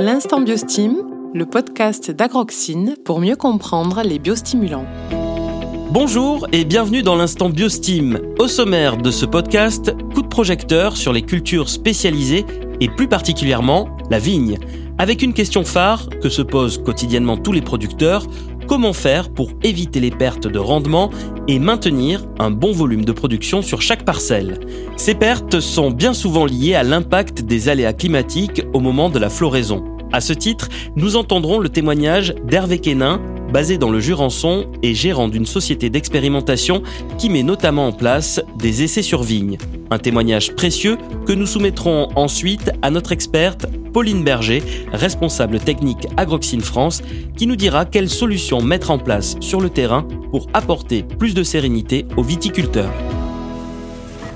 L'instant Biostim, le podcast d'Agroxine pour mieux comprendre les biostimulants. Bonjour et bienvenue dans l'instant Biostim. Au sommaire de ce podcast, coup de projecteur sur les cultures spécialisées et plus particulièrement la vigne. Avec une question phare que se posent quotidiennement tous les producteurs, comment faire pour éviter les pertes de rendement et maintenir un bon volume de production sur chaque parcelle. Ces pertes sont bien souvent liées à l'impact des aléas climatiques au moment de la floraison. À ce titre, nous entendrons le témoignage d'Hervé Quénin, basé dans le Jurançon et gérant d'une société d'expérimentation qui met notamment en place des essais sur vigne. Un témoignage précieux que nous soumettrons ensuite à notre experte Pauline Berger, responsable technique Agroxine France, qui nous dira quelles solutions mettre en place sur le terrain pour apporter plus de sérénité aux viticulteurs.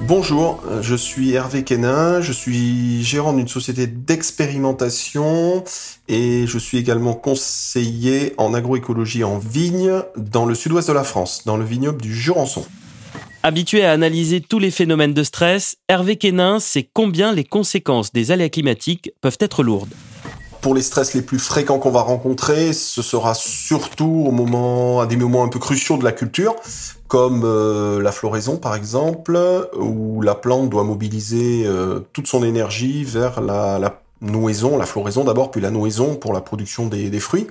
Bonjour, je suis Hervé Quénin, je suis gérant d'une société d'expérimentation et je suis également conseiller en agroécologie en vigne dans le sud-ouest de la France, dans le vignoble du Jurançon. Habitué à analyser tous les phénomènes de stress, Hervé Quénin sait combien les conséquences des aléas climatiques peuvent être lourdes. Pour les stress les plus fréquents qu'on va rencontrer, ce sera surtout au moment, à des moments un peu cruciaux de la culture, comme euh, la floraison par exemple, où la plante doit mobiliser euh, toute son énergie vers la, la nouaison, la floraison d'abord, puis la nouaison pour la production des, des fruits.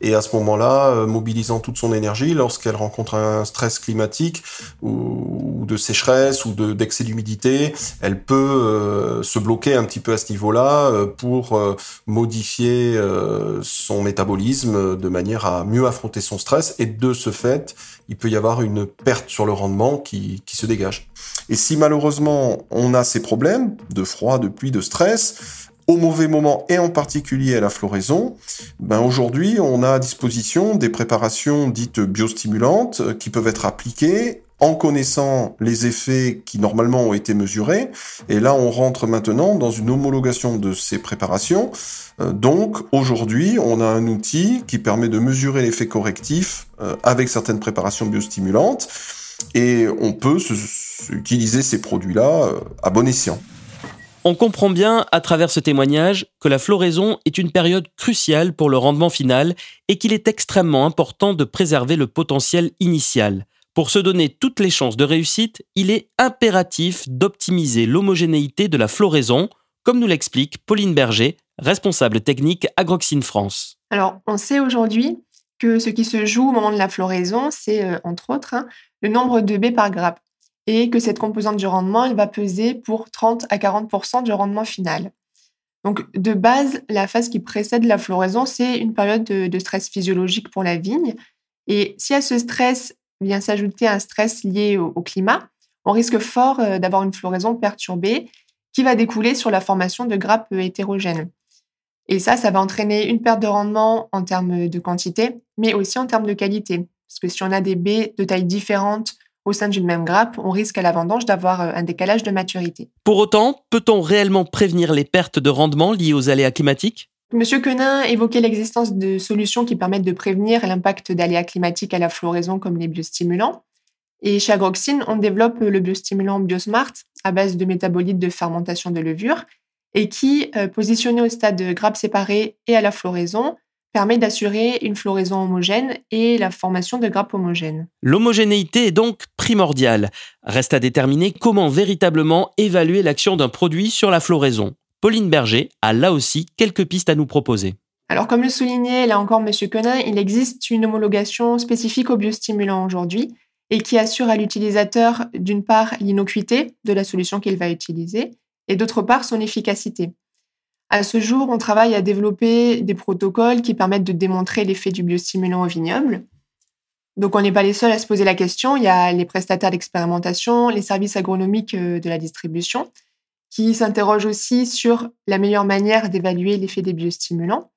Et à ce moment-là, euh, mobilisant toute son énergie, lorsqu'elle rencontre un stress climatique ou, de sécheresse ou d'excès d'humidité, elle peut euh, se bloquer un petit peu à ce niveau-là euh, pour modifier son métabolisme de manière à mieux affronter son stress. Et de ce fait, il peut y avoir une perte sur le rendement qui, qui se dégage. Et si malheureusement on a ces problèmes de froid, de pluie, de stress, au mauvais moment et en particulier à la floraison, ben aujourd'hui on a à disposition des préparations dites biostimulantes euh, qui peuvent être appliquées en connaissant les effets qui normalement ont été mesurés. Et là, on rentre maintenant dans une homologation de ces préparations. Euh, donc, aujourd'hui, on a un outil qui permet de mesurer l'effet correctif euh, avec certaines préparations biostimulantes. Et on peut utiliser ces produits-là à bon escient. On comprend bien à travers ce témoignage que la floraison est une période cruciale pour le rendement final et qu'il est extrêmement important de préserver le potentiel initial. Pour se donner toutes les chances de réussite, il est impératif d'optimiser l'homogénéité de la floraison, comme nous l'explique Pauline Berger, responsable technique Agroxine France. Alors, on sait aujourd'hui que ce qui se joue au moment de la floraison, c'est, euh, entre autres, hein, le nombre de baies par grappe et que cette composante du rendement, elle va peser pour 30 à 40% du rendement final. Donc, de base, la phase qui précède la floraison, c'est une période de, stress physiologique pour la vigne. Et si à ce stress vient s'ajouter un stress lié au, climat, on risque fort euh, d'avoir une floraison perturbée qui va découler sur la formation de grappes hétérogènes. Et ça, ça va entraîner une perte de rendement en termes de quantité, mais aussi en termes de qualité. Parce que si on a des baies de tailles différentes, au sein d'une même grappe, on risque à la vendange d'avoir euh, un décalage de maturité. Pour autant, peut-on réellement prévenir les pertes de rendement liées aux aléas climatiques? Monsieur Quenin évoquait l'existence de solutions qui permettent de prévenir l'impact d'aléas climatiques à la floraison comme les biostimulants. Et chez Agroxine, on développe le biostimulant Biosmart à base de métabolites de fermentation de levure et qui, euh, positionné au stade de grappe séparée et à la floraison, permet d'assurer une floraison homogène et la formation de grappes homogènes. L'homogénéité est donc primordiale. Reste à déterminer comment véritablement évaluer l'action d'un produit sur la floraison. Pauline Berger a là aussi quelques pistes à nous proposer. Alors, comme le soulignait là encore M. Quenin, il existe une homologation spécifique aux biostimulants aujourd'hui et qui assure à l'utilisateur d'une part l'innocuité de la solution qu'il va utiliser et d'autre part son efficacité. À ce jour, on travaille à développer des protocoles qui permettent de démontrer l'effet du biostimulant au vignoble. Donc, on n'est pas les seuls à se poser la question. Il y a les prestataires d'expérimentation, les services agronomiques euh, de la distribution, qui s'interrogent aussi sur la meilleure manière d'évaluer l'effet des biostimulants.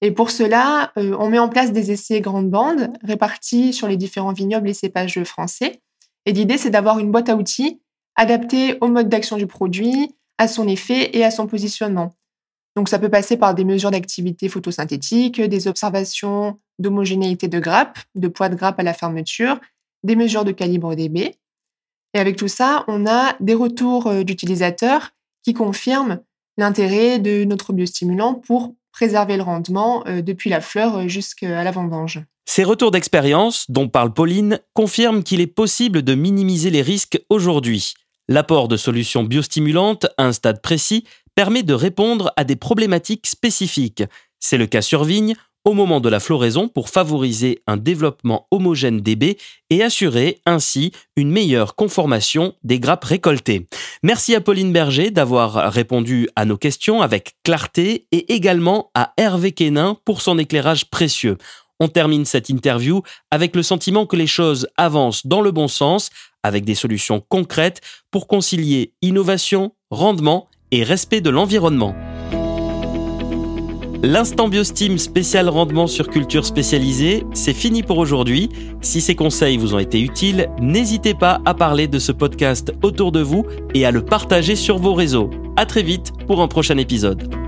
Et pour cela, euh, on met en place des essais grandes bandes répartis sur les différents vignobles et cépages français. Et l'idée, c'est d'avoir une boîte à outils adaptée au mode d'action du produit, à son effet et à son positionnement. Donc ça peut passer par des mesures d'activité photosynthétique, des observations d'homogénéité de grappe, de poids de grappe à la fermeture, des mesures de calibre baies. Et avec tout ça, on a des retours euh, d'utilisateurs qui confirment l'intérêt de notre biostimulant pour préserver le rendement depuis la fleur jusqu'à la vendange. Ces retours d'expérience dont parle Pauline confirment qu'il est possible de minimiser les risques aujourd'hui. L'apport de solutions biostimulantes à un stade précis permet de répondre à des problématiques spécifiques. C'est le cas sur vigne au moment de la floraison pour favoriser un développement homogène des baies et assurer ainsi une meilleure conformation des grappes récoltées. Merci à Pauline Berger d'avoir répondu à nos questions avec clarté et également à Hervé Quénin pour son éclairage précieux. On termine cette interview avec le sentiment que les choses avancent dans le bon sens, avec des solutions concrètes pour concilier innovation, rendement et respect de l'environnement. L'instant Biosteam spécial rendement sur culture spécialisée, c'est fini pour aujourd'hui. Si ces conseils vous ont été utiles, n'hésitez pas à parler de ce podcast autour de vous et à le partager sur vos réseaux. À très vite pour un prochain épisode.